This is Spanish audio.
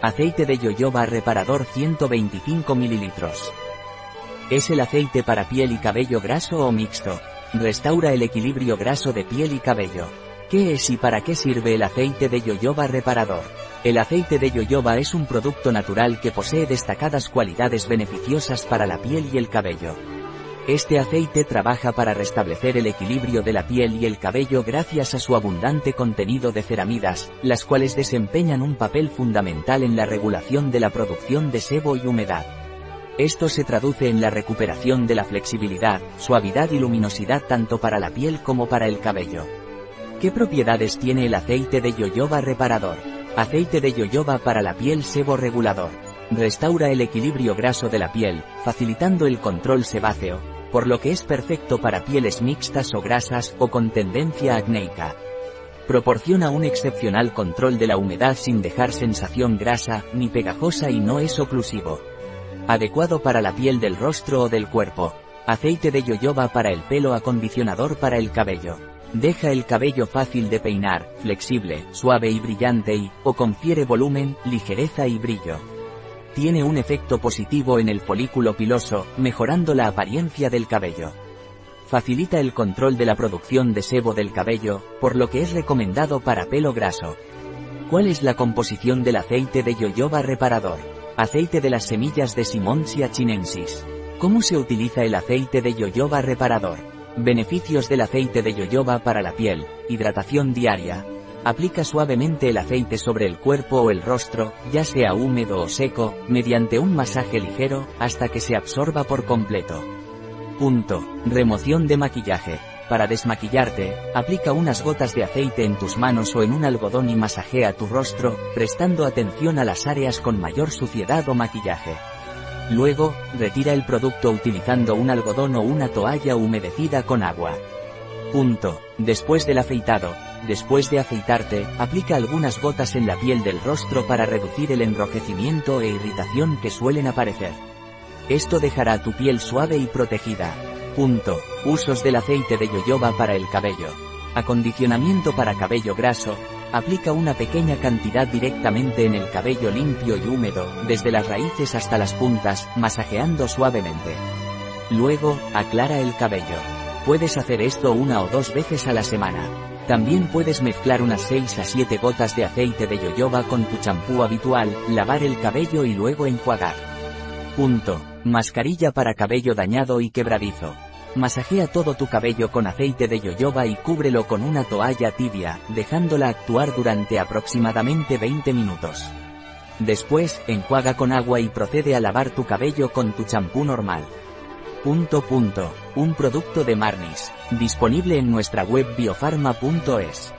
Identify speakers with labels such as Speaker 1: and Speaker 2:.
Speaker 1: Aceite de yoyoba reparador 125 ml. Es el aceite para piel y cabello graso o mixto. Restaura el equilibrio graso de piel y cabello. ¿Qué es y para qué sirve el aceite de yoyoba reparador? El aceite de yoyoba es un producto natural que posee destacadas cualidades beneficiosas para la piel y el cabello. Este aceite trabaja para restablecer el equilibrio de la piel y el cabello gracias a su abundante contenido de ceramidas, las cuales desempeñan un papel fundamental en la regulación de la producción de sebo y humedad. Esto se traduce en la recuperación de la flexibilidad, suavidad y luminosidad tanto para la piel como para el cabello. ¿Qué propiedades tiene el aceite de yoyoba reparador? Aceite de yoyoba para la piel sebo regulador. Restaura el equilibrio graso de la piel, facilitando el control sebáceo, por lo que es perfecto para pieles mixtas o grasas o con tendencia acnéica. Proporciona un excepcional control de la humedad sin dejar sensación grasa, ni pegajosa y no es oclusivo. Adecuado para la piel del rostro o del cuerpo. Aceite de yoyoba para el pelo acondicionador para el cabello. Deja el cabello fácil de peinar, flexible, suave y brillante y, o confiere volumen, ligereza y brillo. Tiene un efecto positivo en el folículo piloso, mejorando la apariencia del cabello. Facilita el control de la producción de sebo del cabello, por lo que es recomendado para pelo graso. ¿Cuál es la composición del aceite de yoyoba reparador? Aceite de las semillas de Simonsia chinensis. ¿Cómo se utiliza el aceite de yoyoba reparador? Beneficios del aceite de yoyoba para la piel, hidratación diaria. Aplica suavemente el aceite sobre el cuerpo o el rostro, ya sea húmedo o seco, mediante un masaje ligero, hasta que se absorba por completo. Punto. Remoción de maquillaje. Para desmaquillarte, aplica unas gotas de aceite en tus manos o en un algodón y masajea tu rostro, prestando atención a las áreas con mayor suciedad o maquillaje. Luego, retira el producto utilizando un algodón o una toalla humedecida con agua. Punto. Después del afeitado, después de afeitarte, aplica algunas gotas en la piel del rostro para reducir el enrojecimiento e irritación que suelen aparecer. Esto dejará tu piel suave y protegida. Punto. Usos del aceite de yoyoba para el cabello. Acondicionamiento para cabello graso, Aplica una pequeña cantidad directamente en el cabello limpio y húmedo, desde las raíces hasta las puntas, masajeando suavemente. Luego, aclara el cabello. Puedes hacer esto una o dos veces a la semana. También puedes mezclar unas 6 a 7 gotas de aceite de yoyoba con tu champú habitual, lavar el cabello y luego enjuagar. Punto. Mascarilla para cabello dañado y quebradizo. Masajea todo tu cabello con aceite de yoyoba y cúbrelo con una toalla tibia, dejándola actuar durante aproximadamente 20 minutos. Después, enjuaga con agua y procede a lavar tu cabello con tu champú normal. Punto punto. Un producto de Marnis. Disponible en nuestra web biofarma.es.